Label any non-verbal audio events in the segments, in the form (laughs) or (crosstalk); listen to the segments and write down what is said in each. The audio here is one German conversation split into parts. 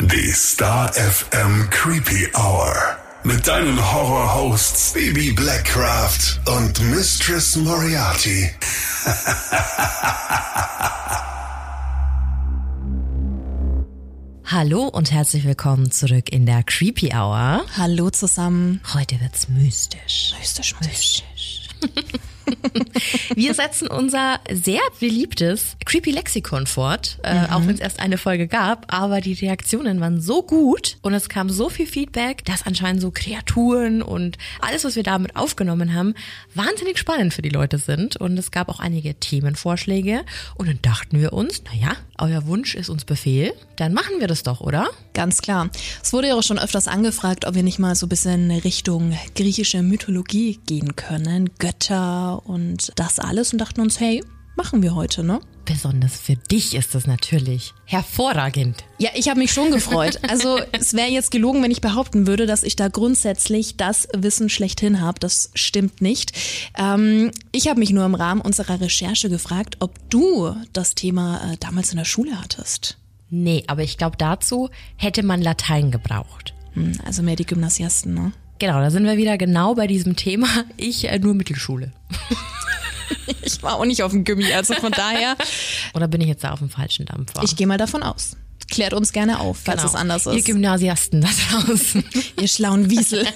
Die Star FM Creepy Hour. Mit deinen Horror-Hosts Baby Blackcraft und Mistress Moriarty. (laughs) Hallo und herzlich willkommen zurück in der Creepy Hour. Hallo zusammen. Heute wird's mystisch. Mystisch, mystisch. (laughs) (laughs) Wir setzen unser sehr beliebtes Creepy Lexikon fort, äh, auch wenn es erst eine Folge gab, aber die Reaktionen waren so gut und es kam so viel Feedback, dass anscheinend so Kreaturen und alles, was wir damit aufgenommen haben, wahnsinnig spannend für die Leute sind und es gab auch einige Themenvorschläge und dann dachten wir uns, naja, euer Wunsch ist uns Befehl, dann machen wir das doch, oder? Ganz klar. Es wurde ja auch schon öfters angefragt, ob wir nicht mal so ein bisschen Richtung griechische Mythologie gehen können, Götter und das alles und dachten uns, hey, machen wir heute, ne? Besonders für dich ist es natürlich hervorragend. Ja, ich habe mich schon gefreut. Also es wäre jetzt gelogen, wenn ich behaupten würde, dass ich da grundsätzlich das Wissen schlechthin habe. Das stimmt nicht. Ähm, ich habe mich nur im Rahmen unserer Recherche gefragt, ob du das Thema äh, damals in der Schule hattest. Nee, aber ich glaube, dazu hätte man Latein gebraucht. Hm, also mehr die Gymnasiasten, ne? Genau, da sind wir wieder genau bei diesem Thema. Ich äh, nur Mittelschule. (laughs) Ich war auch nicht auf dem Gummi, also von daher. (laughs) Oder bin ich jetzt da auf dem falschen Dampfer? Ich gehe mal davon aus. Klärt uns gerne auf, falls Genau. es anders Ihr ist. Gymnasiasten da draußen. (laughs) Ihr schlauen Wiesel.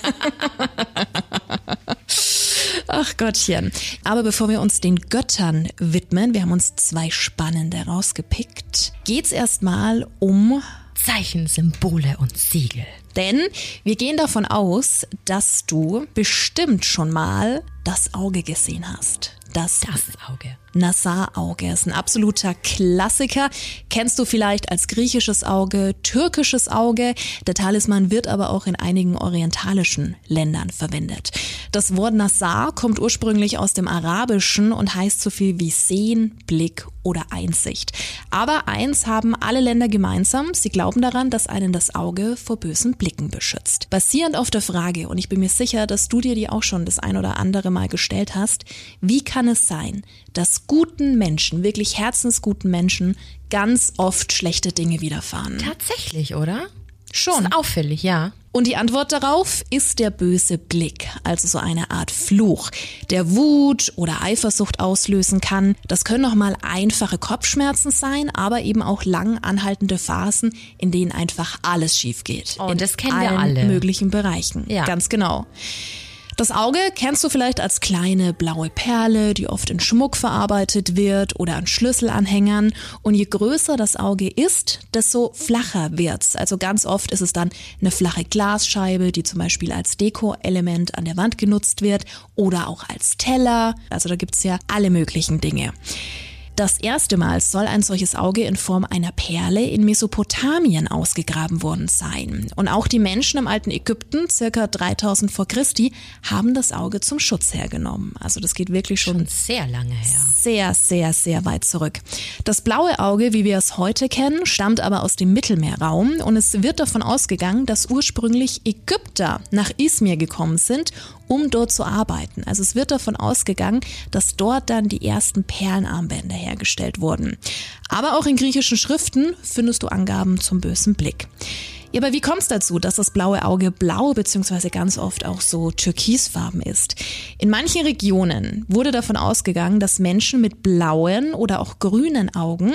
Ach Gottchen. Aber bevor wir uns den Göttern widmen, wir haben uns zwei spannende rausgepickt, geht's erstmal um Zeichen, Symbole und Siegel. Denn wir gehen davon aus, dass du bestimmt schon mal das Auge gesehen hast. Das, Das Auge. Nassar-Auge ist ein absoluter Klassiker. Kennst du vielleicht als griechisches Auge, türkisches Auge. Der Talisman wird aber auch in einigen orientalischen Ländern verwendet. Das Wort Nassar kommt ursprünglich aus dem Arabischen und heißt so viel wie Sehen, Blick oder Einsicht. Aber eins haben alle Länder gemeinsam. Sie glauben daran, dass einen das Auge vor bösen Blicken beschützt. Basierend auf der Frage, und ich bin mir sicher, dass du dir die auch schon das ein oder andere Mal gestellt hast, wie kann es sein, dass guten Menschen, wirklich herzensguten Menschen, ganz oft schlechte Dinge widerfahren? Tatsächlich, oder? Schon. Ist auffällig, ja. Und die Antwort darauf ist der böse Blick, also so eine Art Fluch, der Wut oder Eifersucht auslösen kann. Das können auch mal einfache Kopfschmerzen sein, aber eben auch lang anhaltende Phasen, in denen einfach alles schief geht. Oh, in das kennen wir allen alle. möglichen Bereichen. Ja. Ganz genau. Das Auge kennst du vielleicht als kleine blaue Perle, die oft in Schmuck verarbeitet wird oder an Schlüsselanhängern. Und je größer das Auge ist, desto flacher wird's. Also ganz oft ist es dann eine flache Glasscheibe, die zum Beispiel als Deko-Element an der Wand genutzt wird oder auch als Teller. Also da gibt's ja alle möglichen Dinge. Das erste Mal soll ein solches Auge in Form einer Perle in Mesopotamien ausgegraben worden sein. Und auch die Menschen im alten Ägypten, circa 3000 vor Christi, haben das Auge zum Schutz hergenommen. Also das geht wirklich schon Schon sehr lange her. sehr, sehr, sehr weit zurück. Das blaue Auge, wie wir es heute kennen, stammt aber aus dem Mittelmeerraum und es wird davon ausgegangen, dass ursprünglich Ägypter nach Izmir gekommen sind, um dort zu arbeiten. Also es wird davon ausgegangen, dass dort dann die ersten Perlenarmbänder hergestellt wurden. Aber auch in griechischen Schriften findest du Angaben zum bösen Blick. Ja, aber wie kommt es dazu, dass das blaue Auge blau bzw. ganz oft auch so türkisfarben ist? In manchen Regionen wurde davon ausgegangen, dass Menschen mit blauen oder auch grünen Augen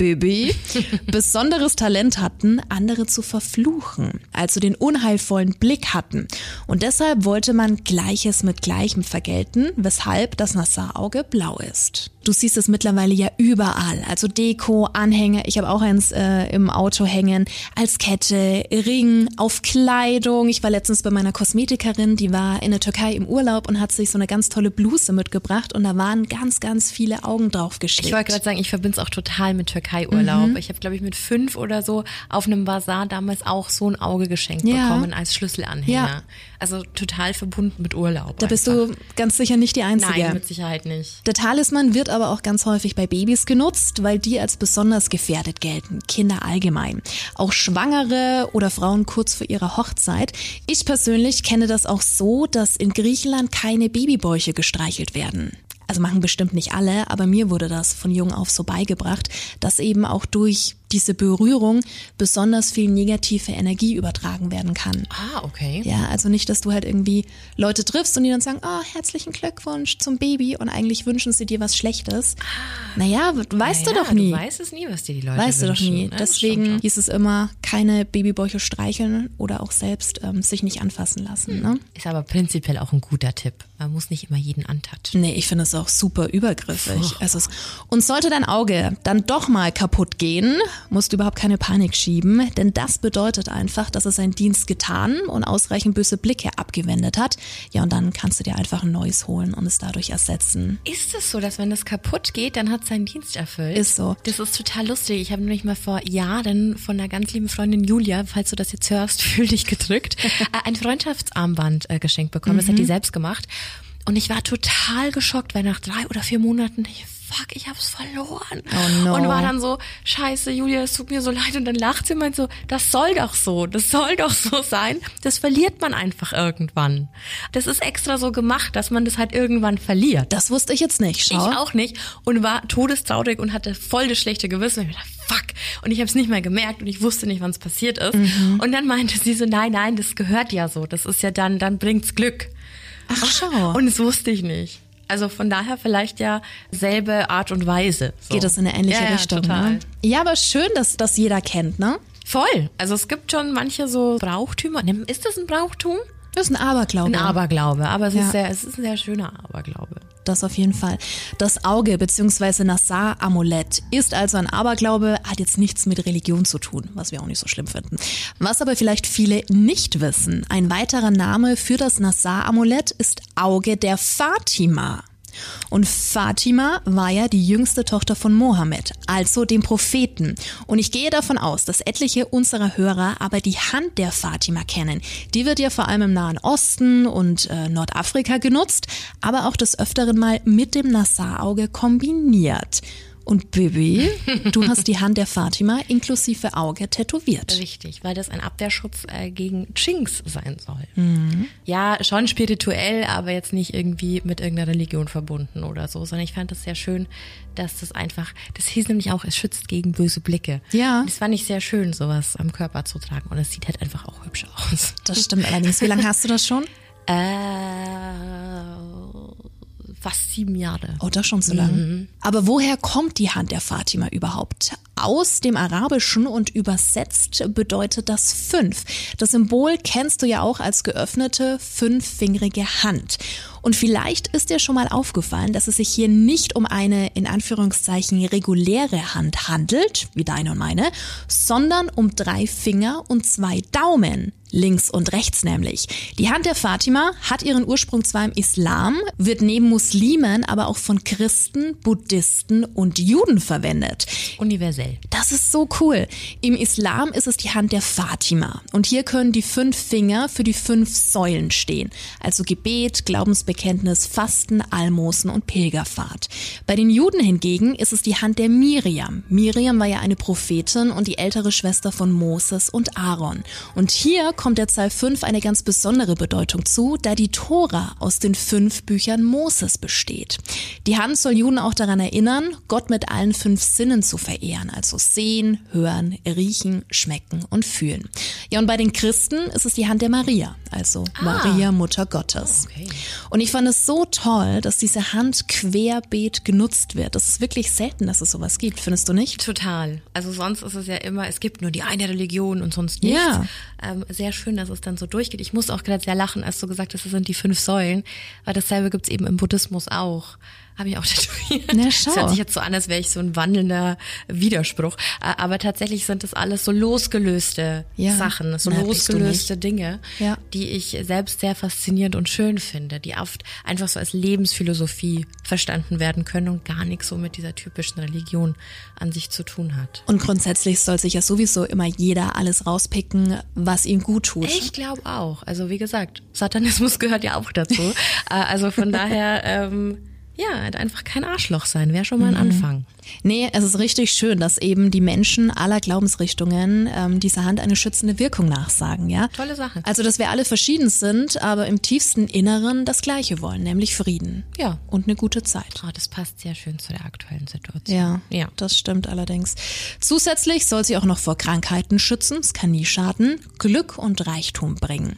Baby, (laughs) besonderes Talent hatten, andere zu verfluchen, also den unheilvollen Blick hatten. Und deshalb wollte man Gleiches mit Gleichem vergelten, weshalb das Nassar-Auge blau ist. Du siehst es mittlerweile ja überall, also Deko, Anhänger, ich habe auch eins äh, im Auto hängen, als Kette, Ring, auf Kleidung. Ich war letztens bei meiner Kosmetikerin, die war in der Türkei im Urlaub und hat sich so eine ganz tolle Bluse mitgebracht und da waren ganz, ganz viele Augen drauf geschickt. Ich wollte gerade sagen, ich verbinde es auch total mit Türkei-Urlaub. Mhm. Ich habe, glaube ich, mit fünf oder so auf einem Bazar damals auch so ein Auge geschenkt Ja. bekommen als Schlüsselanhänger. Ja. Also total verbunden mit Urlaub. Da bist einfach. du ganz sicher nicht die Einzige. Nein, mit Sicherheit nicht. Der Talisman wird aber auch ganz häufig bei Babys genutzt, weil die als besonders gefährdet gelten. Kinder allgemein. Auch Schwangere oder Frauen kurz vor ihrer Hochzeit. Ich persönlich kenne das auch so, dass in Griechenland keine Babybäuche gestreichelt werden. Also machen bestimmt nicht alle, aber mir wurde das von jung auf so beigebracht, dass eben auch durch diese Berührung besonders viel negative Energie übertragen werden kann. Ah, okay. Ja, also nicht, dass du halt irgendwie Leute triffst und die dann sagen, oh, herzlichen Glückwunsch zum Baby und eigentlich wünschen sie dir was Schlechtes. Naja, weißt naja, du doch nie. Du weißt es nie, was dir die Leute Weißt wünschen. du doch nie. ne? Das Deswegen hieß es immer, keine Babybäuche streicheln oder auch selbst ähm, sich nicht anfassen lassen. Ne? schon. Ist aber prinzipiell auch ein guter Tipp. Man muss nicht immer jeden antatschen. Nee, ich finde es auch super übergriffig. Also es, und sollte dein Auge dann doch mal kaputt gehen, musst du überhaupt keine Panik schieben, denn das bedeutet einfach, dass es seinen Dienst getan und ausreichend böse Blicke abgewendet hat. Ja, und dann kannst du dir einfach ein neues holen und es dadurch ersetzen. Ist es so, dass wenn das kaputt geht, dann hat es seinen Dienst erfüllt? Ist so. Das ist total lustig. Ich habe nämlich mal vor Jahren von einer ganz lieben Freundin Julia, falls du das jetzt hörst, (laughs) fühl dich gedrückt, (laughs) äh, ein Freundschaftsarmband äh, geschenkt bekommen. Das hat Mhm. die selbst gemacht. Und ich war total geschockt, weil nach drei oder vier Monaten, ich, fuck, ich hab's verloren. Oh no. Und war dann so, scheiße, Julia, es tut mir so leid. Und dann lacht sie und meint so, das soll doch so, das soll doch so sein. Das verliert man einfach irgendwann. Das ist extra so gemacht, dass man das halt irgendwann verliert. Das wusste ich jetzt nicht. Schau. Ich auch nicht und war todestraurig und hatte voll das schlechte Gewissen. Und ich dachte, fuck. Und ich habe es nicht mehr gemerkt und ich wusste nicht, wann es passiert ist. Und dann meinte sie so, nein, nein, das gehört ja so. Das ist ja dann, dann bringt's Glück. Ach, schau. Und das wusste ich nicht. Also von daher vielleicht ja selbe Art und Weise. So. Geht das in eine ähnliche ja, ja, Richtung. Total. Ne? Ja, aber schön, dass das jeder kennt, ne? Voll. Also es gibt schon manche so Brauchtümer. Ist das ein Brauchtum? Das ist ein Aberglaube. Ein Aberglaube. Aber es, Ja. ist sehr, es ist ein sehr schöner Aberglaube. Das auf jeden Fall. Das Auge bzw. Nassar-Amulett ist also ein Aberglaube, hat jetzt nichts mit Religion zu tun, was wir auch nicht so schlimm finden. Was aber vielleicht viele nicht wissen, ein weiterer Name für das Nassar-Amulett ist Auge der Fatima. Und Fatima war ja die jüngste Tochter von Mohammed, also dem Propheten. Und ich gehe davon aus, dass etliche unserer Hörer aber die Hand der Fatima kennen. Die wird ja vor allem im Nahen Osten und äh, Nordafrika genutzt, aber auch des Öfteren mal mit dem Nassar-Auge kombiniert. Und Bibi, du hast die Hand der Fatima inklusive Auge tätowiert. Richtig, weil das ein Abwehrschutz äh, gegen Jinx sein soll. Mhm. Ja, schon spirituell, aber jetzt nicht irgendwie mit irgendeiner Religion verbunden oder so, sondern ich fand das sehr schön, dass das einfach, das hieß nämlich auch, es schützt gegen böse Blicke. Ja. Das fand ich sehr schön, sowas am Körper zu tragen und es sieht halt einfach auch hübsch aus. Das stimmt allerdings. Wie lange hast du das schon? Äh, fast sieben Jahre. Oh, das schon so lang. Aber woher kommt die Hand der Fatima überhaupt? Aus dem Arabischen und übersetzt bedeutet das fünf. Das Symbol kennst du ja auch als geöffnete fünffingerige Hand. Und vielleicht ist dir schon mal aufgefallen, dass es sich hier nicht um eine in Anführungszeichen reguläre Hand handelt, wie deine und meine, sondern um drei Finger und zwei Daumen. Links und rechts nämlich. Die Hand der Fatima hat ihren Ursprung zwar im Islam, wird neben Muslimen aber auch von Christen, Buddhisten und Juden verwendet. Universell. Das ist so cool. Im Islam ist es die Hand der Fatima. Und hier können die fünf Finger für die fünf Säulen stehen. Also Gebet, Glaubensbekenntnis, Fasten, Almosen und Pilgerfahrt. Bei den Juden hingegen ist es die Hand der Miriam. Miriam war ja eine Prophetin und die ältere Schwester von Moses und Aaron. Und hier kommt der Zahl 5 eine ganz besondere Bedeutung zu, da die Tora aus den fünf Büchern Moses besteht. Die Hand soll Juden auch daran erinnern, Gott mit allen fünf Sinnen zu verehren, also sehen, hören, riechen, schmecken und fühlen. Ja, und bei den Christen ist es die Hand der Maria, also Maria, Mutter Gottes. Okay. Und ich fand es so toll, dass diese Hand querbeet genutzt wird. Das ist wirklich selten, dass es sowas gibt, findest du nicht? Total. Also sonst ist es ja immer, es gibt nur die eine Religion und sonst nichts. Ja. Ähm, sehr schön, dass es dann so durchgeht. Ich muss auch gerade sehr lachen, als du gesagt hast, das sind die fünf Säulen, weil dasselbe gibt's eben im Buddhismus auch. Habe ich auch (laughs) tätowiert. Na, schau. Das hört sich jetzt so an, als wäre ich so ein wandelnder Widerspruch. Aber tatsächlich sind das alles so losgelöste Ja. Sachen, so Na, losgelöste Dinge, Ja. die ich selbst sehr faszinierend und schön finde, die oft einfach so als Lebensphilosophie verstanden werden können und gar nichts so mit dieser typischen Religion an sich zu tun hat. Und grundsätzlich soll sich ja sowieso immer jeder alles rauspicken, was ihm gut tut. Ich glaube auch. Also wie gesagt, Satanismus (laughs) gehört ja auch dazu. Äh, also von daher, ähm, Ja, einfach kein Arschloch sein, wäre schon mal ein mhm. Anfang. Nee, es ist richtig schön, dass eben die Menschen aller Glaubensrichtungen ähm, dieser Hand eine schützende Wirkung nachsagen, ja. Tolle Sache. Also, dass wir alle verschieden sind, aber im tiefsten Inneren das Gleiche wollen, nämlich Frieden. Ja. Und eine gute Zeit. Oh, das passt sehr schön zu der aktuellen Situation. Ja, ja. Das stimmt allerdings. Zusätzlich soll sie auch noch vor Krankheiten schützen. Es kann nie schaden. Glück und Reichtum bringen.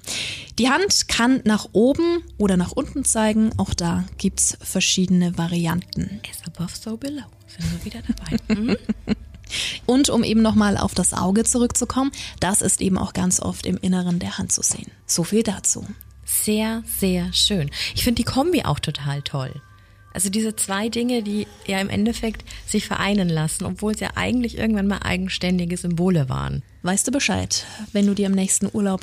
Die Hand kann nach oben oder nach unten zeigen. Auch da gibt's verschiedene Varianten. As above, so below sind wir wieder dabei. (laughs) Mhm. Und um eben nochmal auf das Auge zurückzukommen, das ist eben auch ganz oft im Inneren der Hand zu sehen. So viel dazu. Sehr, sehr schön. Ich finde die Kombi auch total toll. Also diese zwei Dinge, die ja im Endeffekt sich vereinen lassen, obwohl es ja eigentlich irgendwann mal eigenständige Symbole waren. Weißt du Bescheid, wenn du dir im nächsten Urlaub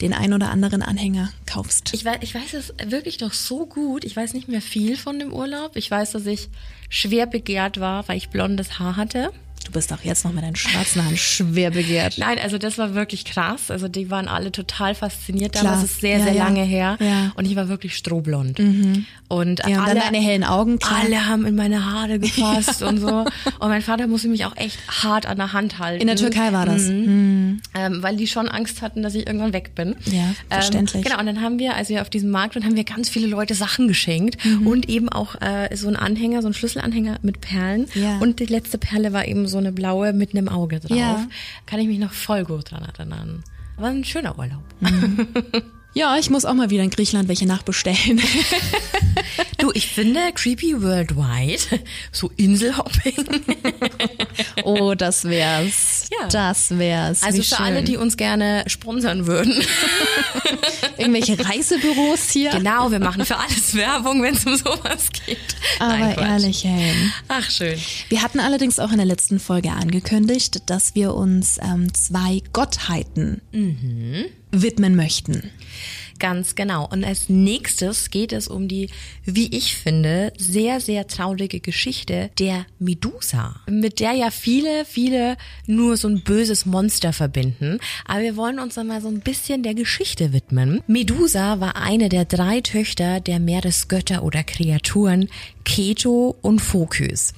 den ein oder anderen Anhänger kaufst. Ich weiß, ich weiß es wirklich noch so gut. Ich weiß nicht mehr viel von dem Urlaub. Ich weiß, dass ich schwer begehrt war, weil ich blondes Haar hatte. Du bist auch jetzt noch mit deinen schwarzen Haaren schwer begehrt. Nein, also das war wirklich krass. Also die waren alle total fasziniert. Damals ist sehr, ja, sehr ja. lange her. Ja. Und ich war wirklich strohblond. Mhm. Und, alle, deine hellen Augen. Klar. Alle haben in meine Haare gefasst und so. Und mein Vater musste mich auch echt hart an der Hand halten. In der Türkei war das. Mhm. Mhm. Ähm, weil die schon Angst hatten, dass ich irgendwann weg bin. Ja, ähm, verständlich. Ähm, genau, und dann haben wir, als wir auf diesem Markt waren, haben wir ganz viele Leute Sachen geschenkt. Mhm. Und eben auch äh, so ein Anhänger, so ein Schlüsselanhänger mit Perlen. Ja. Und die letzte Perle war eben so eine blaue mit einem Auge drauf. Ja. Kann ich mich noch voll gut dran erinnern. War ein schöner Urlaub. Mhm. (laughs) Ja, ich muss auch mal wieder in Griechenland welche nachbestellen. (laughs) du, ich finde Creepy Worldwide, so Inselhopping. oh, das wär's. Ja. Das wär's. Also Wie für schön. alle, die uns gerne sponsern würden. (laughs) Irgendwelche Reisebüros hier. Genau, wir machen für alles Werbung, wenn es um sowas geht. Aber Nein, ehrlich, hey. Ach, schön. Wir hatten allerdings auch in der letzten Folge angekündigt, dass wir uns ähm, zwei Gottheiten mhm. widmen möchten. Ganz genau. Und als nächstes geht es um die, wie ich finde, sehr, sehr traurige Geschichte der Medusa, mit der ja viele, viele nur so ein böses Monster verbinden. Aber wir wollen uns einmal so ein bisschen der Geschichte widmen. Medusa war eine der drei Töchter der Meeresgötter oder Kreaturen Keto und Phokys.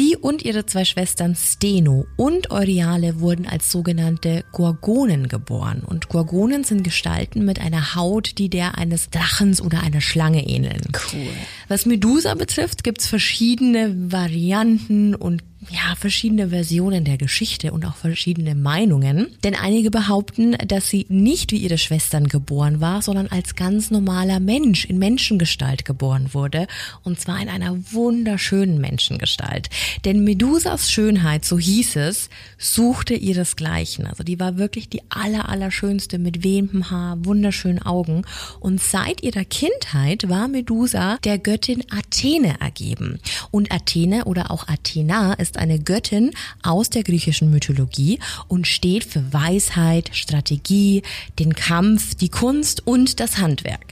Sie und ihre zwei Schwestern Steno und Euryale wurden als sogenannte Gorgonen geboren. Und Gorgonen sind Gestalten mit einer Haut, die der eines Drachens oder einer Schlange ähneln. Cool. Was Medusa betrifft, gibt's verschiedene Varianten und ja, verschiedene Versionen der Geschichte und auch verschiedene Meinungen. Denn einige behaupten, dass sie nicht wie ihre Schwestern geboren war, sondern als ganz normaler Mensch in Menschengestalt geboren wurde. Und zwar in einer wunderschönen Menschengestalt. Denn Medusas Schönheit, so hieß es, suchte ihresgleichen. Also die war wirklich die aller, allerschönste mit wehmem Haar, wunderschönen Augen. Und seit ihrer Kindheit war Medusa der Göttin Athene ergeben. Und Athene oder auch Athena ist eine Göttin aus der griechischen Mythologie und steht für Weisheit, Strategie, den Kampf, die Kunst und das Handwerk.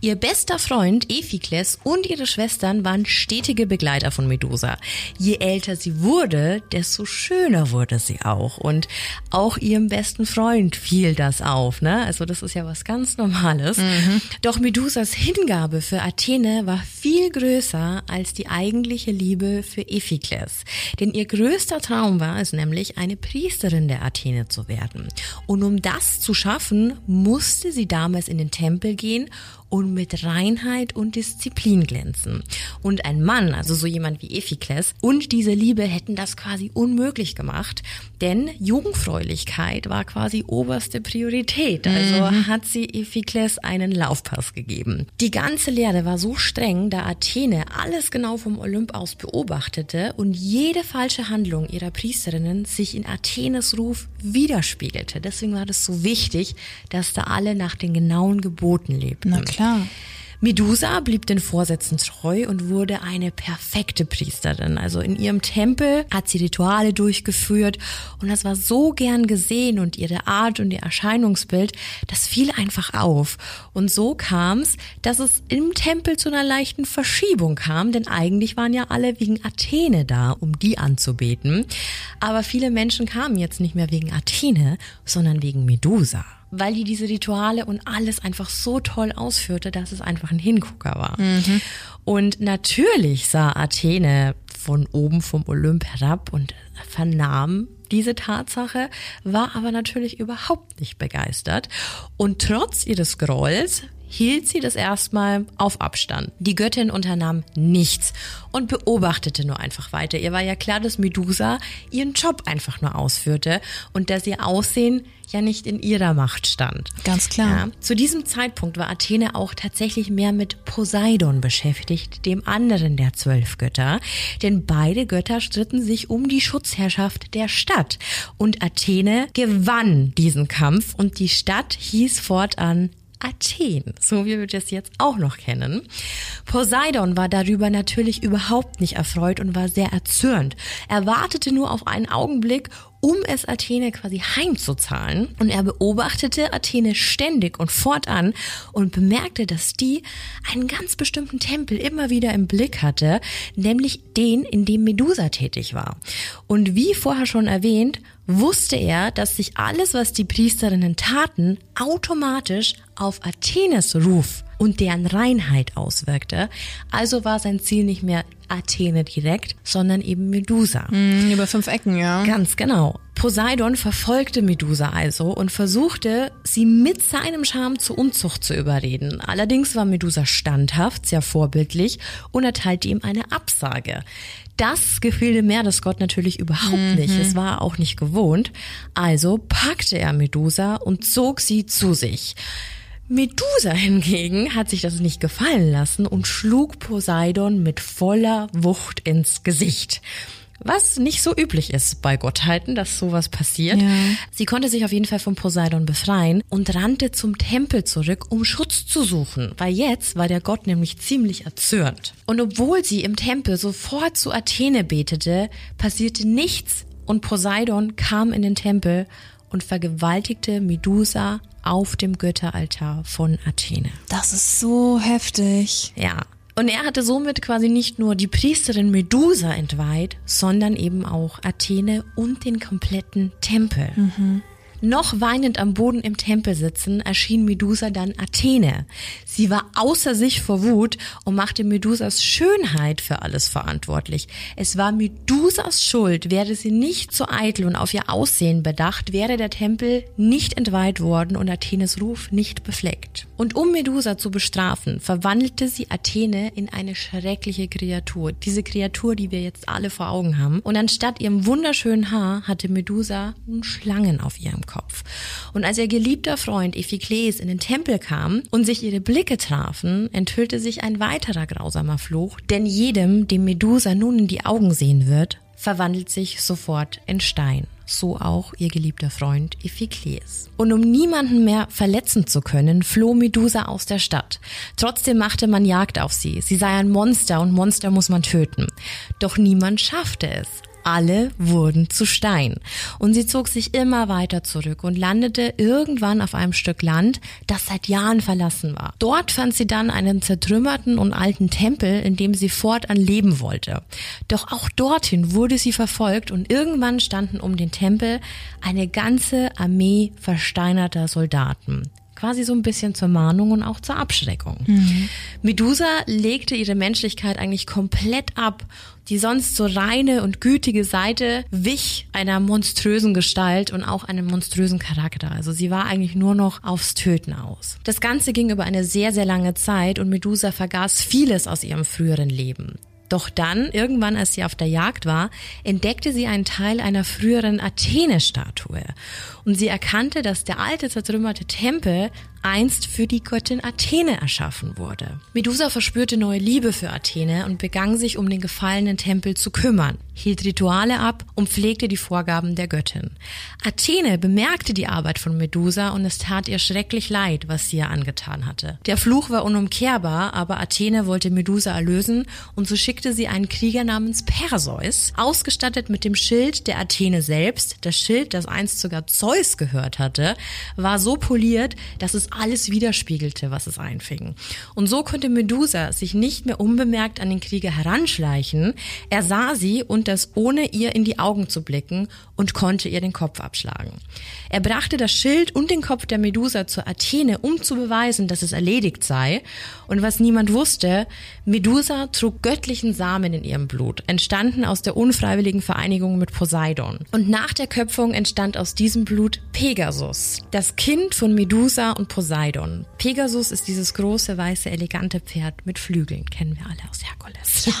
Ihr bester Freund Ephikles und ihre Schwestern waren stetige Begleiter von Medusa. Je älter sie wurde, desto schöner wurde sie auch. Und auch ihrem besten Freund fiel das auf. Ne? Also das ist ja was ganz Normales. Mhm. Doch Medusas Hingabe für Athene war viel größer als die eigentliche Liebe für Ephikles. Denn ihr größter Traum war es nämlich, eine Priesterin der Athene zu werden. Und um das zu schaffen, musste sie damals in den Tempel gehen und mit Reinheit und Disziplin glänzen. Und ein Mann, also so jemand wie Ephikles, und diese Liebe hätten das quasi unmöglich gemacht, denn Jungfräulichkeit war quasi oberste Priorität. Also mhm. hat sie Ephikles einen Laufpass gegeben. Die ganze Lehre war so streng, da Athene alles genau vom Olymp aus beobachtete und jede falsche Handlung ihrer Priesterinnen sich in Athenes Ruf widerspiegelte. Deswegen war das so wichtig, dass da alle nach den genauen Geboten lebten. Na klar. Medusa blieb den Vorsätzen treu und wurde eine perfekte Priesterin. Also in ihrem Tempel hat sie Rituale durchgeführt und das war so gern gesehen und ihre Art und ihr Erscheinungsbild, das fiel einfach auf. Und so kam es, dass es im Tempel zu einer leichten Verschiebung kam, denn eigentlich waren ja alle wegen Athene da, um die anzubeten. Aber viele Menschen kamen jetzt nicht mehr wegen Athene, sondern wegen Medusa. Weil die diese Rituale und alles einfach so toll ausführte, dass es einfach ein Hingucker war. Mhm. Und natürlich sah Athene von oben vom Olymp herab und vernahm diese Tatsache, war aber natürlich überhaupt nicht begeistert. Und trotz ihres Grolls hielt sie das erstmal auf Abstand. Die Göttin unternahm nichts und beobachtete nur einfach weiter. Ihr war ja klar, dass Medusa ihren Job einfach nur ausführte und dass ihr Aussehen ja nicht in ihrer Macht stand. Ganz klar. Ja, zu diesem Zeitpunkt war Athene auch tatsächlich mehr mit Poseidon beschäftigt, dem anderen der zwölf Götter. Denn beide Götter stritten sich um die Schutzherrschaft der Stadt. Und Athene gewann diesen Kampf und die Stadt hieß fortan Athen, so wie wir das jetzt auch noch kennen. Poseidon war darüber natürlich überhaupt nicht erfreut und war sehr erzürnt. Er wartete nur auf einen Augenblick, um es Athene quasi heimzuzahlen. Und er beobachtete Athene ständig und fortan und bemerkte, dass die einen ganz bestimmten Tempel immer wieder im Blick hatte, nämlich den, in dem Medusa tätig war. Und wie vorher schon erwähnt, wusste er, dass sich alles, was die Priesterinnen taten, automatisch auf Athenes Ruf und deren Reinheit auswirkte. Also war sein Ziel nicht mehr Athene direkt, sondern eben Medusa. Mhm, über fünf Ecken, ja. Ganz genau. Poseidon verfolgte Medusa also und versuchte, sie mit seinem Charme zur Unzucht zu überreden. Allerdings war Medusa standhaft, sehr vorbildlich und erteilte ihm eine Absage. Das gefiel dem Meeresgott natürlich überhaupt mhm. nicht. Es war auch nicht gewohnt. Also packte er Medusa und zog sie zu sich. Medusa hingegen hat sich das nicht gefallen lassen und schlug Poseidon mit voller Wucht ins Gesicht. Was nicht so üblich ist bei Gottheiten, dass sowas passiert. Ja. Sie konnte sich auf jeden Fall von Poseidon befreien und rannte zum Tempel zurück, um Schutz zu suchen, weil jetzt war der Gott nämlich ziemlich erzürnt. Und obwohl sie im Tempel sofort zu Athene betete, passierte nichts und Poseidon kam in den Tempel und vergewaltigte Medusa auf dem Götteraltar von Athene. Das ist so heftig. Ja. Und er hatte somit quasi nicht nur die Priesterin Medusa entweiht, sondern eben auch Athene und den kompletten Tempel. Mhm. Noch weinend am Boden im Tempel sitzen, erschien Medusa dann Athene. Sie war außer sich vor Wut und machte Medusas Schönheit für alles verantwortlich. Es war Medusas Schuld, wäre sie nicht so eitel und auf ihr Aussehen bedacht, wäre der Tempel nicht entweiht worden und Athenes Ruf nicht befleckt. Und um Medusa zu bestrafen, verwandelte sie Athene in eine schreckliche Kreatur. Diese Kreatur, die wir jetzt alle vor Augen haben. Und anstatt ihrem wunderschönen Haar hatte Medusa nun Schlangen auf ihrem Kopf. Und als ihr geliebter Freund Iphikles in den Tempel kam und sich ihre Blicke trafen, enthüllte sich ein weiterer grausamer Fluch, denn jedem, dem Medusa nun in die Augen sehen wird, verwandelt sich sofort in Stein. So auch ihr geliebter Freund Iphikles. Und um niemanden mehr verletzen zu können, floh Medusa aus der Stadt. Trotzdem machte man Jagd auf sie. Sie sei ein Monster und Monster muss man töten. Doch niemand schaffte es alle wurden zu Stein. Und sie zog sich immer weiter zurück und landete irgendwann auf einem Stück Land, das seit Jahren verlassen war. Dort fand sie dann einen zertrümmerten und alten Tempel, in dem sie fortan leben wollte. Doch auch dorthin wurde sie verfolgt und irgendwann standen um den Tempel eine ganze Armee versteinerter Soldaten quasi so ein bisschen zur Mahnung und auch zur Abschreckung. Mhm. Medusa legte ihre Menschlichkeit eigentlich komplett ab. Die sonst so reine und gütige Seite wich einer monströsen Gestalt und auch einem monströsen Charakter. Also sie war eigentlich nur noch aufs Töten aus. Das Ganze ging über eine sehr, sehr lange Zeit und Medusa vergaß vieles aus ihrem früheren Leben. Doch dann, irgendwann als sie auf der Jagd war, entdeckte sie einen Teil einer früheren Athene-Statue. Und sie erkannte, dass der alte zertrümmerte Tempel einst für die Göttin Athene erschaffen wurde. Medusa verspürte neue Liebe für Athene und begann sich um den gefallenen Tempel zu kümmern, hielt Rituale ab und pflegte die Vorgaben der Göttin. Athene bemerkte die Arbeit von Medusa und es tat ihr schrecklich leid, was sie ihr angetan hatte. Der Fluch war unumkehrbar, aber Athene wollte Medusa erlösen und so schickte sie einen Krieger namens Perseus, ausgestattet mit dem Schild der Athene selbst, das Schild, das einst sogar Zeus Zeus gehört hatte, war so poliert, dass es alles widerspiegelte, was es einfing. Und so konnte Medusa sich nicht mehr unbemerkt an den Krieger heranschleichen. Er sah sie und das ohne ihr in die Augen zu blicken und konnte ihr den Kopf abschlagen. Er brachte das Schild und den Kopf der Medusa zur Athene, um zu beweisen, dass es erledigt sei. Und was niemand wusste, Medusa trug göttlichen Samen in ihrem Blut, entstanden aus der unfreiwilligen Vereinigung mit Poseidon. Und nach der Köpfung entstand aus diesem Blut Pegasus, das Kind von Medusa und Poseidon. Pegasus ist dieses große, weiße, elegante Pferd mit Flügeln, kennen wir alle aus Herkules. Ja.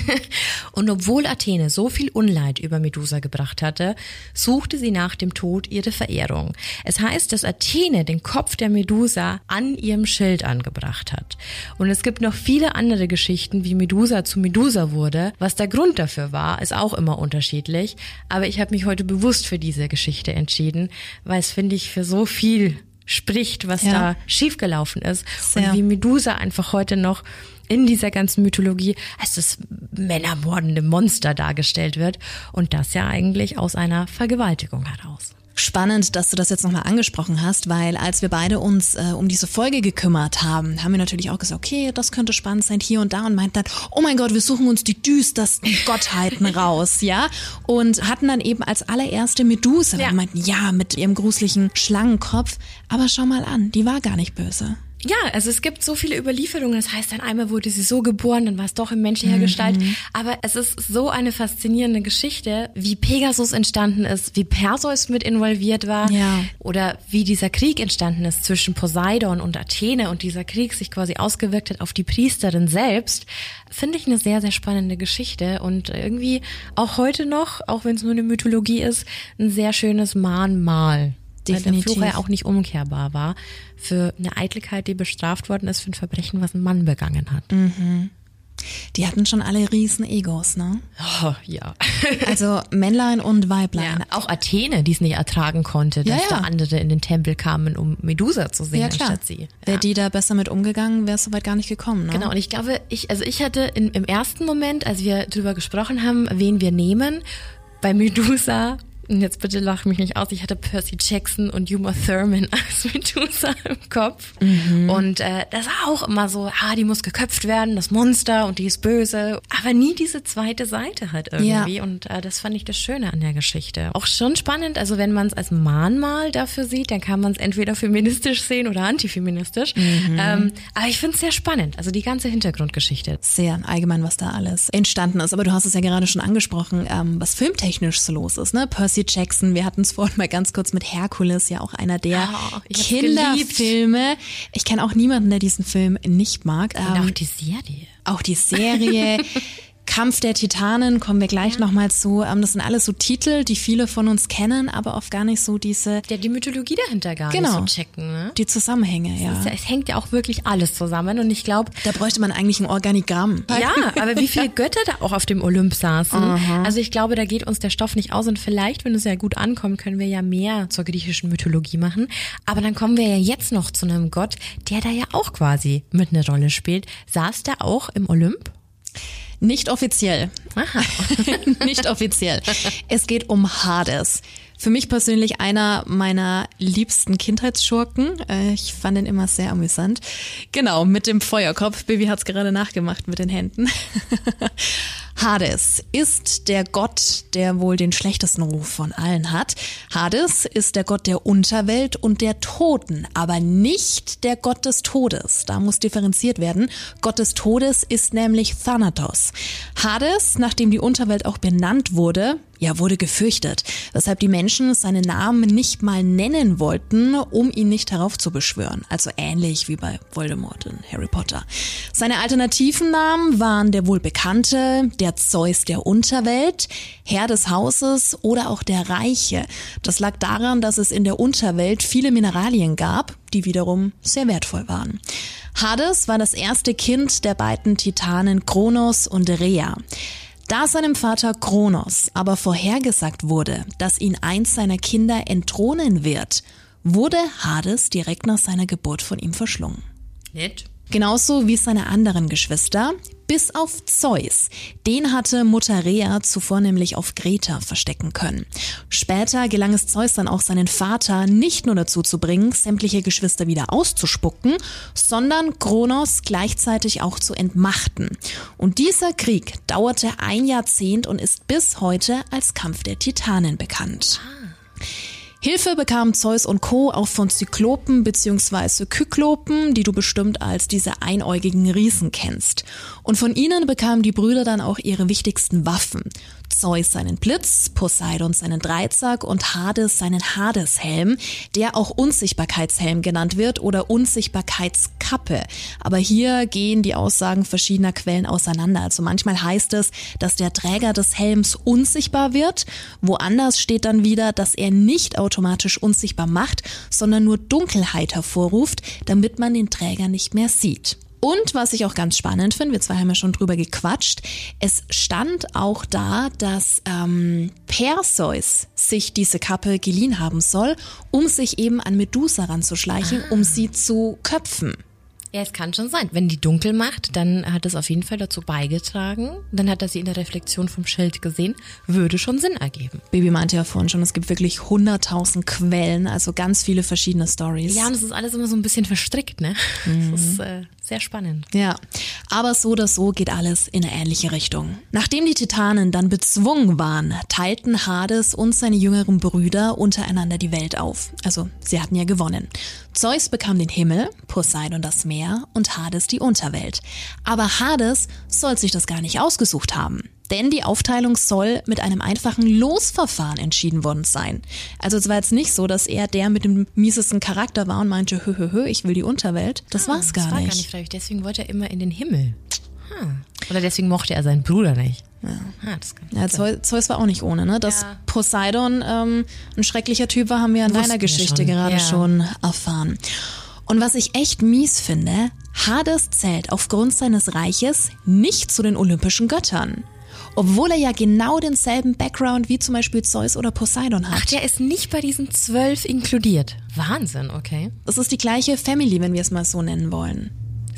(laughs) und obwohl Athene so viel Unleid über Medusa gebracht hatte, suchte sie nach dem Tod ihre Verehrung. Es heißt, dass Athene den Kopf der Medusa an ihrem Schild angebracht hat. Und es gibt noch viele andere Geschichten, wie Medusa zu Medusa wurde. Was der Grund dafür war, ist auch immer unterschiedlich. Aber ich habe mich heute bewusst für diese Geschichte entschieden, weil es finde ich für so viel spricht, was ja. da schiefgelaufen ist Sehr. und wie Medusa einfach heute noch in dieser ganzen Mythologie als das männermordende Monster dargestellt wird und das ja eigentlich aus einer Vergewaltigung heraus. Spannend, dass du das jetzt nochmal angesprochen hast, weil als wir beide uns äh, um diese Folge gekümmert haben, haben wir natürlich auch gesagt, okay, das könnte spannend sein hier und da und meinten dann, oh mein Gott, wir suchen uns die düstersten (laughs) Gottheiten raus, ja? Und hatten dann eben als allererste Medusa, ja. und meinten, ja, mit ihrem gruseligen Schlangenkopf, aber schau mal an, die war gar nicht böse. Ja, also es gibt so viele Überlieferungen. Das heißt, dann einmal wurde sie so geboren, dann war es doch in menschlicher mhm. Gestalt. Aber es ist so eine faszinierende Geschichte, wie Pegasus entstanden ist, wie Perseus mit involviert war ja. oder wie dieser Krieg entstanden ist zwischen Poseidon und Athene und dieser Krieg sich quasi ausgewirkt hat auf die Priesterin selbst. Finde ich eine sehr, sehr spannende Geschichte und irgendwie auch heute noch, auch wenn es nur eine Mythologie ist, ein sehr schönes Mahnmal. Definitiv. Weil der Fluch ja auch nicht umkehrbar war für eine Eitelkeit, die bestraft worden ist für ein Verbrechen, was ein Mann begangen hat. Mhm. Die hatten schon alle riesen Egos, ne? Oh, ja. (laughs) also Männlein und Weiblein. Ja, auch Athene, die es nicht ertragen konnte, dass ja, ja. da andere in den Tempel kamen, um Medusa zu sehen, ja, klar. anstatt sie. Wäre die da besser mit umgegangen, wäre es soweit gar nicht gekommen, ne? Genau, und ich glaube, ich, also ich hatte in, im ersten Moment, als wir drüber gesprochen haben, wen wir nehmen, bei Medusa und jetzt bitte lach mich nicht aus, ich hatte Percy Jackson und Uma Thurman (laughs) als Medusa im Kopf. Mhm. Und äh, das war auch immer so, ah, die muss geköpft werden, das Monster und die ist böse. Aber nie diese zweite Seite halt irgendwie. Ja. Und äh, das fand ich das Schöne an der Geschichte. Auch schon spannend, also wenn man es als Mahnmal dafür sieht, dann kann man es entweder feministisch sehen oder antifeministisch. Mhm. Ähm, aber ich finde es sehr spannend, also die ganze Hintergrundgeschichte. Sehr allgemein, was da alles entstanden ist. Aber du hast es ja gerade schon angesprochen, ähm, was filmtechnisch so los ist. Ne? Percy Percy Jackson. Wir hatten es vorhin mal ganz kurz mit Herkules, ja auch einer der oh, Kinderfilme. Ich kenne auch niemanden, der diesen Film nicht mag. Und ähm, auch die Serie. Auch die Serie. (laughs) Kampf der Titanen kommen wir gleich ja. nochmal zu. Ähm, das sind alles so Titel, die viele von uns kennen, aber oft gar nicht so diese. Ja, die Mythologie dahinter gar genau, nicht so checken. Ne? Die Zusammenhänge, ja. ja. Es hängt ja auch wirklich alles zusammen und ich glaube. Da bräuchte man eigentlich ein Organigramm. Ja, aber wie viele Götter da auch auf dem Olymp saßen. Aha. Also ich glaube, da geht uns der Stoff nicht aus und vielleicht, wenn es ja gut ankommt, können wir ja mehr zur griechischen Mythologie machen. Aber dann kommen wir ja jetzt noch zu einem Gott, der da ja auch quasi mit einer Rolle spielt. Saß der auch im Olymp? Nicht offiziell. (laughs) nicht offiziell. Es geht um Hades. Für mich persönlich einer meiner liebsten Kindheitsschurken. Äh, ich fand ihn immer sehr amüsant. Genau, mit dem Feuerkopf. Baby hat's gerade nachgemacht mit den Händen. (laughs) Hades ist der Gott, der wohl den schlechtesten Ruf von allen hat. Hades ist der Gott der Unterwelt und der Toten, aber nicht der Gott des Todes. Da muss differenziert werden. Gott des Todes ist nämlich Thanatos. Hades, nachdem die Unterwelt auch benannt wurde, ja, wurde gefürchtet, weshalb die Menschen seinen Namen nicht mal nennen wollten, um ihn nicht heraufzubeschwören. Also ähnlich wie bei Voldemort in Harry Potter. Seine alternativen Namen waren der wohl bekannte, der Zeus der Unterwelt, Herr des Hauses oder auch der Reiche. Das lag daran, dass es in der Unterwelt viele Mineralien gab, die wiederum sehr wertvoll waren. Hades war das erste Kind der beiden Titanen Kronos und Rhea. Da seinem Vater Kronos aber vorhergesagt wurde, dass ihn eins seiner Kinder entthronen wird, wurde Hades direkt nach seiner Geburt von ihm verschlungen. Nett. Genauso wie seine anderen Geschwister. bis auf Zeus. Den hatte Mutter Rea zuvor nämlich auf Greta verstecken können. Später gelang es Zeus dann auch seinen Vater nicht nur dazu zu bringen, sämtliche Geschwister wieder auszuspucken, sondern Kronos gleichzeitig auch zu entmachten. Und dieser Krieg dauerte ein Jahrzehnt und ist bis heute als Kampf der Titanen bekannt. Hilfe bekamen Zeus und Co. auch von Zyklopen bzw. Kyklopen, die du bestimmt als diese einäugigen Riesen kennst. Und von ihnen bekamen die Brüder dann auch ihre wichtigsten Waffen. Zeus seinen Blitz, Poseidon seinen Dreizack und Hades seinen Hadeshelm, der auch Unsichtbarkeitshelm genannt wird oder Unsichtbarkeitskappe. Aber hier gehen die Aussagen verschiedener Quellen auseinander. Also manchmal heißt es, dass der Träger des Helms unsichtbar wird, woanders steht dann wieder, dass er nicht automatisch unsichtbar macht, sondern nur Dunkelheit hervorruft, damit man den Träger nicht mehr sieht. Und was ich auch ganz spannend finde, wir zwei haben ja schon drüber gequatscht, es stand auch da, dass ähm, Perseus sich diese Kappe geliehen haben soll, um sich eben an Medusa ranzuschleichen, ah. um sie zu köpfen. Ja, es kann schon sein. Wenn die dunkel macht, dann hat es auf jeden Fall dazu beigetragen. Dann hat er sie in der Reflexion vom Schild gesehen. Würde schon Sinn ergeben. Baby meinte ja vorhin schon, es gibt wirklich hunderttausend Quellen, also ganz viele verschiedene Stories. Ja, und es ist alles immer so ein bisschen verstrickt, ne? Mhm. Das ist äh, sehr spannend. Ja, aber so oder so geht alles in eine ähnliche Richtung. Nachdem die Titanen dann bezwungen waren, teilten Hades und seine jüngeren Brüder untereinander die Welt auf. Also, sie hatten ja gewonnen. Zeus bekam den Himmel, Poseidon das Meer und Hades die Unterwelt. Aber Hades soll sich das gar nicht ausgesucht haben. Denn die Aufteilung soll mit einem einfachen Losverfahren entschieden worden sein. Also es war jetzt nicht so, dass er der mit dem miesesten Charakter war und meinte, hö, hö, hö, ich will die Unterwelt. Das ah, war's gar das war nicht. gar nicht freiwillig. Deswegen wollte er immer in den Himmel. Hm. Oder deswegen mochte er seinen Bruder nicht. Ja. Ah, das kann ja, Zeus, Zeus war auch nicht ohne, ne? Dass ja. Poseidon ähm, ein schrecklicher Typ war, haben wir in Wussten deiner Geschichte schon. gerade ja. schon erfahren. Und was ich echt mies finde, Hades zählt aufgrund seines Reiches nicht zu den olympischen Göttern. Obwohl er ja genau denselben Background wie zum Beispiel Zeus oder Poseidon hat. Ach, der ist nicht bei diesen zwölf inkludiert. Wahnsinn, okay. Das ist die gleiche Family, wenn wir es mal so nennen wollen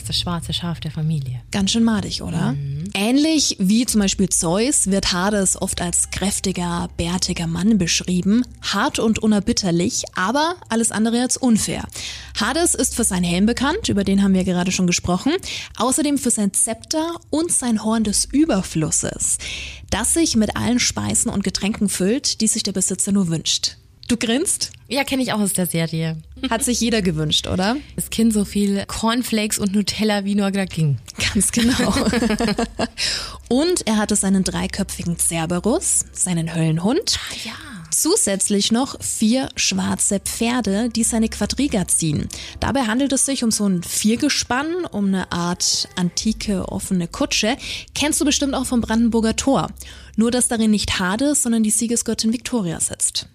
das schwarze Schaf der Familie. Ganz schön madig, oder? Mhm. Ähnlich wie zum Beispiel Zeus wird Hades oft als kräftiger, bärtiger Mann beschrieben, hart und unerbitterlich, aber alles andere als unfair. Hades ist für sein Helm bekannt, über den haben wir gerade schon gesprochen, außerdem für sein Zepter und sein Horn des Überflusses, das sich mit allen Speisen und Getränken füllt, die sich der Besitzer nur wünscht. Du grinst? Ja, kenne ich auch aus der Serie. Hat sich jeder gewünscht, oder? Das Kind so viel Cornflakes und Nutella wie nur ging. Ganz genau. (laughs) und er hatte seinen dreiköpfigen Cerberus, seinen Höllenhund. Ah, ja. Zusätzlich noch vier schwarze Pferde, die seine Quadriga ziehen. Dabei handelt es sich um so ein Viergespann, um eine Art antike offene Kutsche. Kennst du bestimmt auch vom Brandenburger Tor. Nur, dass darin nicht Hades, sondern die Siegesgöttin Victoria sitzt.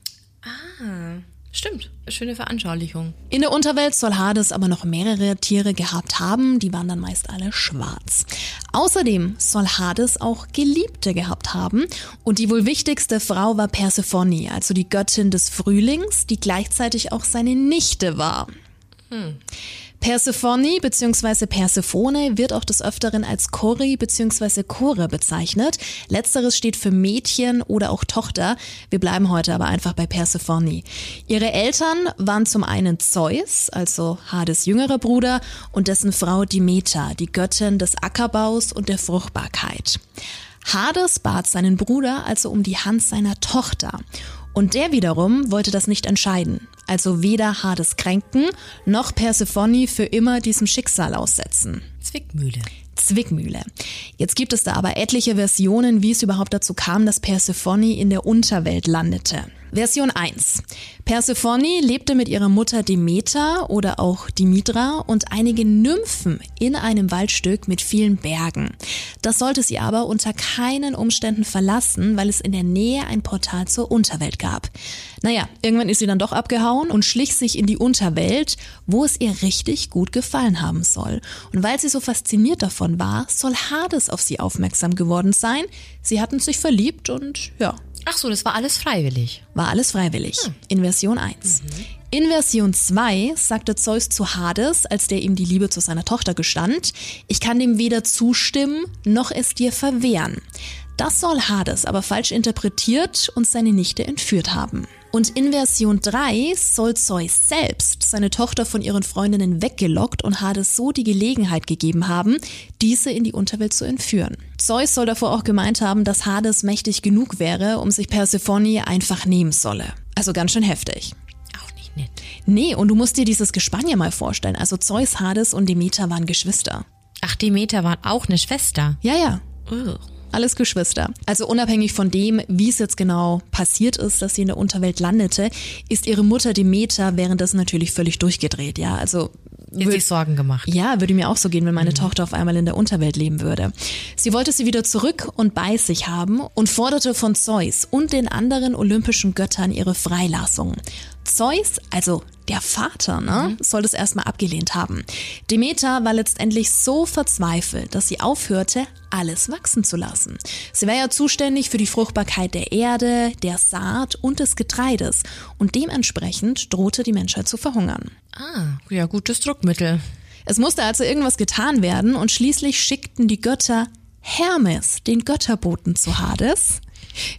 Ah, stimmt. Schöne Veranschaulichung. In der Unterwelt soll Hades aber noch mehrere Tiere gehabt haben, die waren dann meist alle schwarz. Außerdem soll Hades auch Geliebte gehabt haben und die wohl wichtigste Frau war Persephone, also die Göttin des Frühlings, die gleichzeitig auch seine Nichte war. Hm. Persephone bzw. Persephone wird auch des Öfteren als Kori bzw. Chore bezeichnet. Letzteres steht für Mädchen oder auch Tochter. Wir bleiben heute aber einfach bei Persephone. Ihre Eltern waren zum einen Zeus, also Hades jüngerer Bruder, und dessen Frau Demeter, die Göttin des Ackerbaus und der Fruchtbarkeit. Hades bat seinen Bruder also um die Hand seiner Tochter. Und der wiederum wollte das nicht entscheiden, also weder Hades kränken, noch Persephone für immer diesem Schicksal aussetzen. Zwickmühle. Zwickmühle. Jetzt gibt es da aber etliche Versionen, wie es überhaupt dazu kam, dass Persephone in der Unterwelt landete. Version 1. Persephone lebte mit ihrer Mutter Demeter oder auch Dimitra und einigen Nymphen in einem Waldstück mit vielen Bergen. Das sollte sie aber unter keinen Umständen verlassen, weil es in der Nähe ein Portal zur Unterwelt gab. Naja, irgendwann ist sie dann doch abgehauen und schlich sich in die Unterwelt, wo es ihr richtig gut gefallen haben soll. Und weil sie so fasziniert davon war, soll Hades auf sie aufmerksam geworden sein. Sie hatten sich verliebt und ja, Ach so, das war alles freiwillig. War alles freiwillig. Hm. In Version 1. Mhm. In Version 2 sagte Zeus zu Hades, als der ihm die Liebe zu seiner Tochter gestand, ich kann dem weder zustimmen noch es dir verwehren. Das soll Hades aber falsch interpretiert und seine Nichte entführt haben. Und in Version 3 soll Zeus selbst seine Tochter von ihren Freundinnen weggelockt und Hades so die Gelegenheit gegeben haben, diese in die Unterwelt zu entführen. Zeus soll davor auch gemeint haben, dass Hades mächtig genug wäre, um sich Persephone einfach nehmen solle. Also ganz schön heftig. Auch nicht nett. Nee, und du musst dir dieses Gespann ja mal vorstellen. Also Zeus, Hades und Demeter waren Geschwister. Ach, Demeter war auch eine Schwester. Ja, ja. Ugh. Alles Geschwister. Also unabhängig von dem, wie es jetzt genau passiert ist, dass sie in der Unterwelt landete, ist ihre Mutter Demeter währenddessen natürlich völlig durchgedreht. Ja, also Würd- sich Sorgen gemacht. ja, würde mir auch so gehen, wenn meine Tochter auf einmal in der Unterwelt leben würde. Sie wollte sie wieder zurück und bei sich haben und forderte von Zeus und den anderen olympischen Göttern ihre Freilassung. Zeus, also der Vater, ne, soll das erstmal abgelehnt haben. Demeter war letztendlich so verzweifelt, dass sie aufhörte, alles wachsen zu lassen. Sie war ja zuständig für die Fruchtbarkeit der Erde, der Saat und des Getreides und dementsprechend drohte die Menschheit zu verhungern. Ah, ja, gutes Druckmittel. Es musste also irgendwas getan werden und schließlich schickten die Götter Hermes, den Götterboten zu Hades,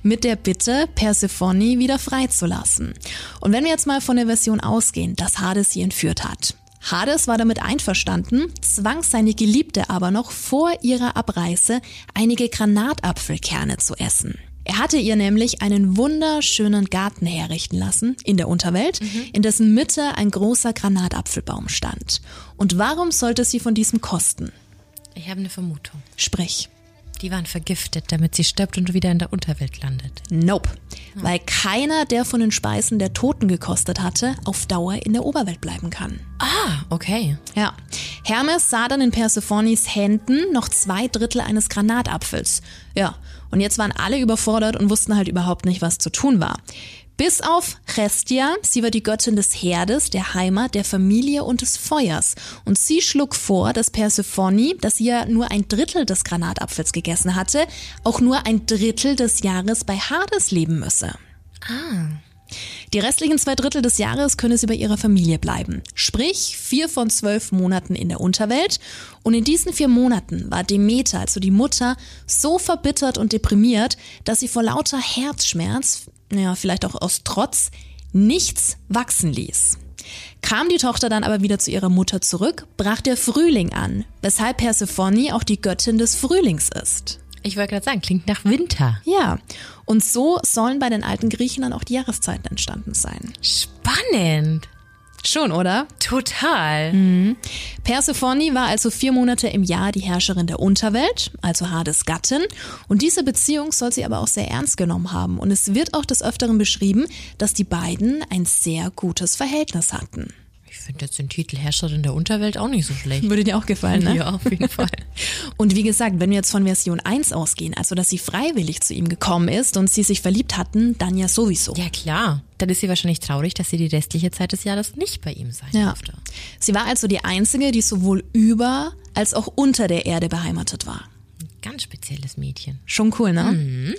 mit der Bitte, Persephone wieder freizulassen. Und wenn wir jetzt mal von der Version ausgehen, dass Hades sie entführt hat. Hades war damit einverstanden, zwang seine Geliebte aber noch vor ihrer Abreise einige Granatapfelkerne zu essen. Er hatte ihr nämlich einen wunderschönen Garten herrichten lassen in der Unterwelt, in dessen Mitte ein großer Granatapfelbaum stand. Und warum sollte sie von diesem kosten? Ich habe eine Vermutung. Sprich, Die waren vergiftet, damit sie stirbt und wieder in der Unterwelt landet. nope. Weil keiner, der von den Speisen der Toten gekostet hatte, auf Dauer in der Oberwelt bleiben kann. Ah, okay. Ja. Hermes sah dann in Persephones Händen noch zwei Drittel eines Granatapfels. Ja. Und jetzt waren alle überfordert und wussten halt überhaupt nicht, was zu tun war. Bis auf Hestia, sie war die Göttin des Herdes, der Heimat, der Familie und des Feuers. Und sie schlug vor, dass Persephone, dass sie ja nur ein Drittel des Granatapfels gegessen hatte, auch nur ein Drittel des Jahres bei Hades leben müsse. Die restlichen zwei Drittel des Jahres könne sie bei ihrer Familie bleiben. Sprich, vier von zwölf Monaten in der Unterwelt. Und in diesen vier Monaten war Demeter, also die Mutter, so verbittert und deprimiert, dass sie vor lauter Herzschmerz, naja, vielleicht auch aus Trotz, nichts wachsen ließ. Kam die Tochter dann aber wieder zu ihrer Mutter zurück, brach der Frühling an, weshalb Persephone auch die Göttin des Frühlings ist. Ich wollte gerade sagen, klingt nach Winter. Ja, und so sollen bei den alten Griechen dann auch die Jahreszeiten entstanden sein. Spannend. Schon, oder? Total. Persephone war also vier Monate im Jahr die Herrscherin der Unterwelt, also Hades Gattin. Und diese Beziehung soll sie aber auch sehr ernst genommen haben. Und es wird auch des Öfteren beschrieben, dass die beiden ein sehr gutes Verhältnis hatten. Ich finde jetzt den Titel Herrscherin der Unterwelt auch nicht so schlecht. Würde dir auch gefallen, ne? Ja, auf jeden (laughs) Fall. Und wie gesagt, wenn wir jetzt von Version 1 ausgehen, also dass sie freiwillig zu ihm gekommen ist und sie sich verliebt hatten, dann ja sowieso. Ja, klar. Dann ist sie wahrscheinlich traurig, dass sie die restliche Zeit des Jahres nicht bei ihm sein Ja. durfte. Sie war also die einzige, die sowohl über als auch unter der Erde beheimatet war. Ganz spezielles Mädchen. Schon cool, ne?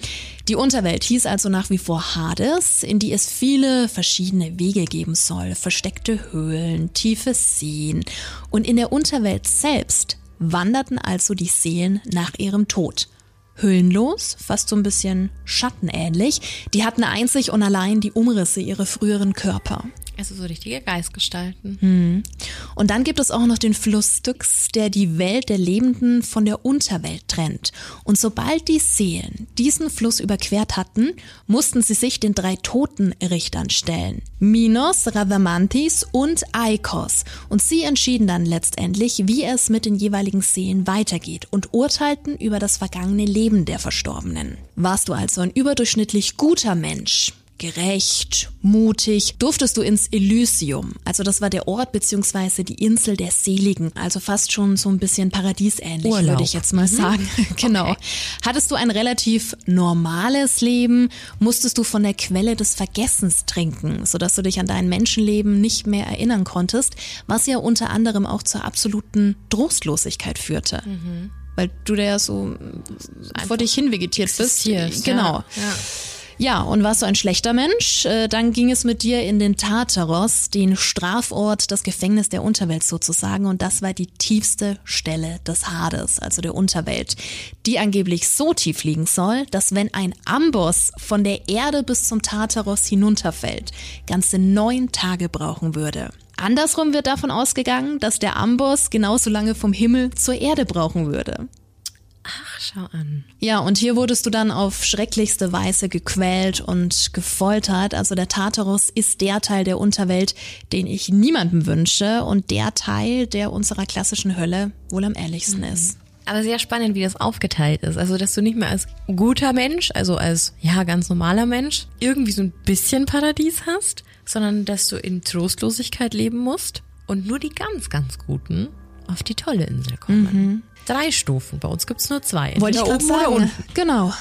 Die Unterwelt hieß also nach wie vor Hades, in die es viele verschiedene Wege geben soll. Versteckte Höhlen, tiefe Seen. Und in der Unterwelt selbst wanderten also die Seelen nach ihrem Tod. Höhlenlos, fast so ein bisschen schattenähnlich. Die hatten einzig und allein die Umrisse ihrer früheren Körper. Also so richtige Geistgestalten. Und dann gibt es auch noch den Fluss Styx, der die Welt der Lebenden von der Unterwelt trennt. Und sobald die Seelen diesen Fluss überquert hatten, mussten sie sich den drei Totenrichtern stellen. Minos, Radamantis und Aikos. Und sie entschieden dann letztendlich, wie es mit den jeweiligen Seelen weitergeht und urteilten über das vergangene Leben der Verstorbenen. Warst du also ein überdurchschnittlich guter Mensch? Gerecht, mutig, durftest du ins Elysium. Also das war der Ort beziehungsweise die Insel der Seligen. Also fast schon so ein bisschen paradiesähnlich, Urlaub. würde ich jetzt mal sagen. (laughs) genau. Hattest du ein relativ normales Leben, musstest du von der Quelle des Vergessens trinken, sodass du dich an dein Menschenleben nicht mehr erinnern konntest, was ja unter anderem auch zur absoluten Trostlosigkeit führte. Weil du da ja so vor dich hin vegetiert bist. Genau. Ja. Ja. Und warst du ein schlechter Mensch? Äh, dann ging es mit dir in den Tartaros, den Strafort, das Gefängnis der Unterwelt sozusagen. Und das war die tiefste Stelle des Hades, also der Unterwelt, die angeblich so tief liegen soll, dass wenn ein Amboss von der Erde bis zum Tartaros hinunterfällt, ganze neun Tage brauchen würde. Andersrum wird davon ausgegangen, dass der Amboss genauso lange vom Himmel zur Erde brauchen würde. Ach, schau an. Ja, und hier wurdest du dann auf schrecklichste Weise gequält und gefoltert. Also der Tartarus ist der Teil der Unterwelt, den ich niemandem wünsche und der Teil, der unserer klassischen Hölle wohl am ehrlichsten mhm. ist. Aber sehr spannend, wie das aufgeteilt ist. Also, dass du nicht mehr als guter Mensch, also als, ja, ganz normaler Mensch, irgendwie so ein bisschen Paradies hast, sondern dass du in Trostlosigkeit leben musst und nur die ganz, ganz Guten auf die tolle Insel kommen. Mhm drei Stufen. Bei uns gibt's nur zwei. Wollte ich gerade sagen. Genau.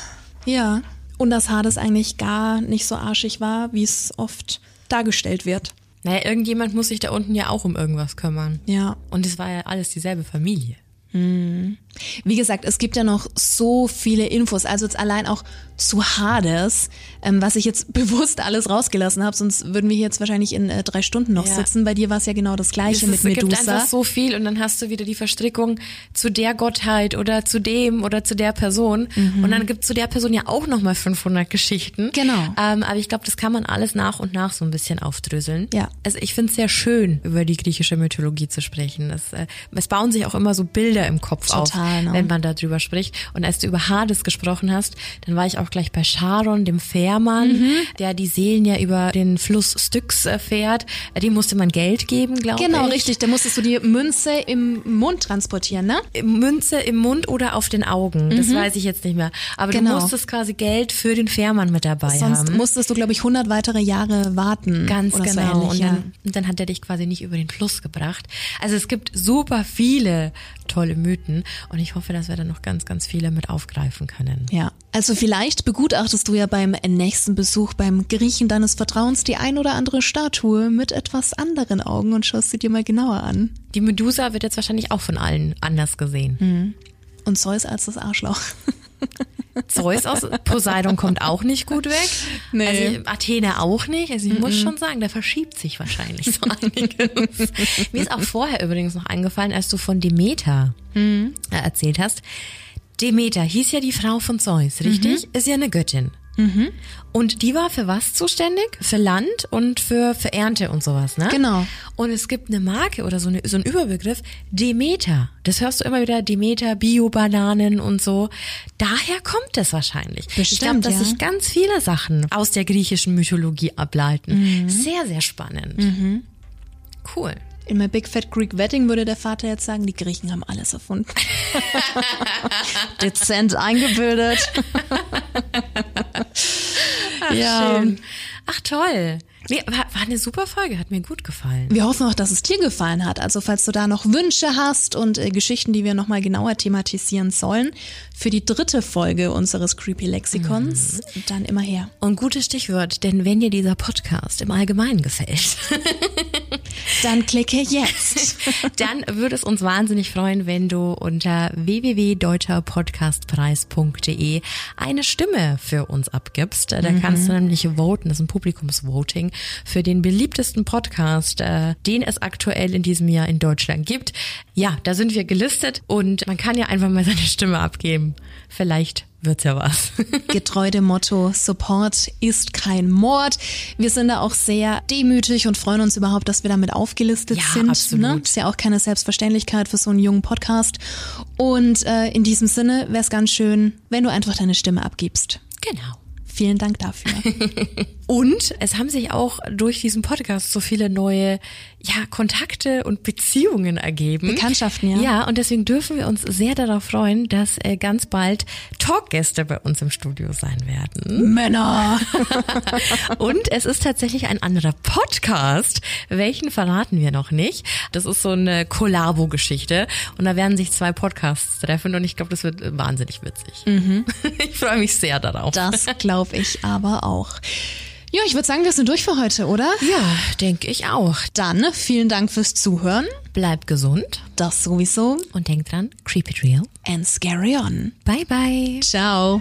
Ja. Und dass Hades eigentlich gar nicht so arschig war, wie es oft dargestellt wird. Naja, irgendjemand muss sich da unten ja auch um irgendwas kümmern. Ja. Und es war ja alles dieselbe Familie. Hm. Wie gesagt, es gibt ja noch so viele Infos, also jetzt allein auch zu Hades, ähm, was ich jetzt (laughs) bewusst alles rausgelassen habe, sonst würden wir hier jetzt wahrscheinlich in äh, drei Stunden noch ja. sitzen. Bei dir war es ja genau das gleiche es, mit Medusa. Es gibt einfach so viel und dann hast du wieder die Verstrickung zu der Gottheit oder zu dem oder zu der Person mhm. und dann gibt zu der Person ja auch nochmal 500 Geschichten. Genau. Ähm, aber ich glaube, das kann man alles nach und nach so ein bisschen aufdröseln. Ja. Also ich finde es sehr schön, über die griechische Mythologie zu sprechen. Es, äh, es bauen sich auch immer so Bilder im Kopf Total, auf, ne? wenn man darüber spricht. Und als du über Hades gesprochen hast, dann war ich auch gleich bei Charon, dem Fährmann, mhm. der die Seelen ja über den Fluss Styx äh, fährt. Dem musste man Geld geben, glaube genau, ich. Genau, richtig. Da musstest du die Münze im Mund transportieren, ne? Münze im Mund oder auf den Augen. Das mhm. weiß ich jetzt nicht mehr. Aber genau. du musstest quasi Geld für den Fährmann mit dabei Sonst haben. Sonst musstest du, glaube ich, 100 weitere Jahre warten. Ganz genau. So ähnlich, und, dann, und dann hat er dich quasi nicht über den Fluss gebracht. Also es gibt super viele tolle Mythen und ich hoffe, dass wir da noch ganz, ganz viele mit aufgreifen können. Ja, also vielleicht begutachtest du ja beim nächsten Besuch beim Griechen deines Vertrauens die ein oder andere Statue mit etwas anderen Augen und schaust sie dir mal genauer an. Die Medusa wird jetzt wahrscheinlich auch von allen anders gesehen. Mhm. Und Zeus als das Arschloch. (laughs) Zeus aus Poseidon kommt auch nicht gut weg. Nee. Also Athene auch nicht. Also ich mm -mm. muss schon sagen, da verschiebt sich wahrscheinlich so einiges. Mir ist auch vorher übrigens noch eingefallen, als du von Demeter mm. erzählt hast. Demeter hieß ja die Frau von Zeus, richtig? Mhm. Ist ja eine Göttin. Mhm. Und die war für was zuständig? Für Land und für, für Ernte und sowas, ne? Genau. Und es gibt eine Marke oder so, eine, so ein Überbegriff, Demeter. Das hörst du immer wieder, Demeter, Bio-Bananen und so. Daher kommt es wahrscheinlich. Bestimmt, ich glaube, dass ja. sich ganz viele Sachen aus der griechischen Mythologie ableiten. Mhm. Sehr, sehr spannend. Mhm. Cool. In My Big Fat Greek Wedding würde der Vater jetzt sagen, die Griechen haben alles erfunden. (laughs) Dezent eingebildet. Ach, ja. Schön. Ach toll. Nee, war, war eine super Folge, hat mir gut gefallen. Wir hoffen auch, dass es dir gefallen hat. Also falls du da noch Wünsche hast und äh, Geschichten, die wir nochmal genauer thematisieren sollen, für die dritte Folge unseres Creepy Lexikons, mhm. dann immer her. Und gutes Stichwort, denn wenn dir dieser Podcast im Allgemeinen gefällt, (laughs) dann klicke jetzt. (laughs) dann würde es uns wahnsinnig freuen, wenn du unter www.deutscherpodcastpreis.de eine Stimme für uns abgibst. Da mhm. kannst du nämlich voten, das ist ein Publikumsvoting für den beliebtesten Podcast, äh, den es aktuell in diesem Jahr in Deutschland gibt. Ja, da sind wir gelistet und man kann ja einfach mal seine Stimme abgeben. Vielleicht wird's ja was. (laughs) Getreu dem Motto, Support ist kein Mord. Wir sind da auch sehr demütig und freuen uns überhaupt, dass wir damit aufgelistet ja, sind. Absolut. Ne? Ist ja auch keine Selbstverständlichkeit für so einen jungen Podcast. Und äh, in diesem Sinne wäre es ganz schön, wenn du einfach deine Stimme abgibst. Genau. Vielen Dank dafür. (laughs) und es haben sich auch durch diesen Podcast so viele neue ja, Kontakte und Beziehungen ergeben. Bekanntschaften, ja. Ja, und deswegen dürfen wir uns sehr darauf freuen, dass äh, ganz bald Talkgäste bei uns im Studio sein werden. Männer! (laughs) und es ist tatsächlich ein anderer Podcast. Welchen verraten wir noch nicht. Das ist so eine Kollabo-Geschichte. Und da werden sich zwei Podcasts treffen und ich glaube, das wird wahnsinnig witzig. Mhm. (laughs) Ich freue mich sehr darauf. Das glaube ich aber auch. Ja, ich würde sagen, wir sind durch für heute, oder? Ja, denke ich auch. Dann vielen Dank fürs Zuhören. Bleibt gesund. Das sowieso. Und denkt dran, keep it real. And scary on. Bye bye. Ciao.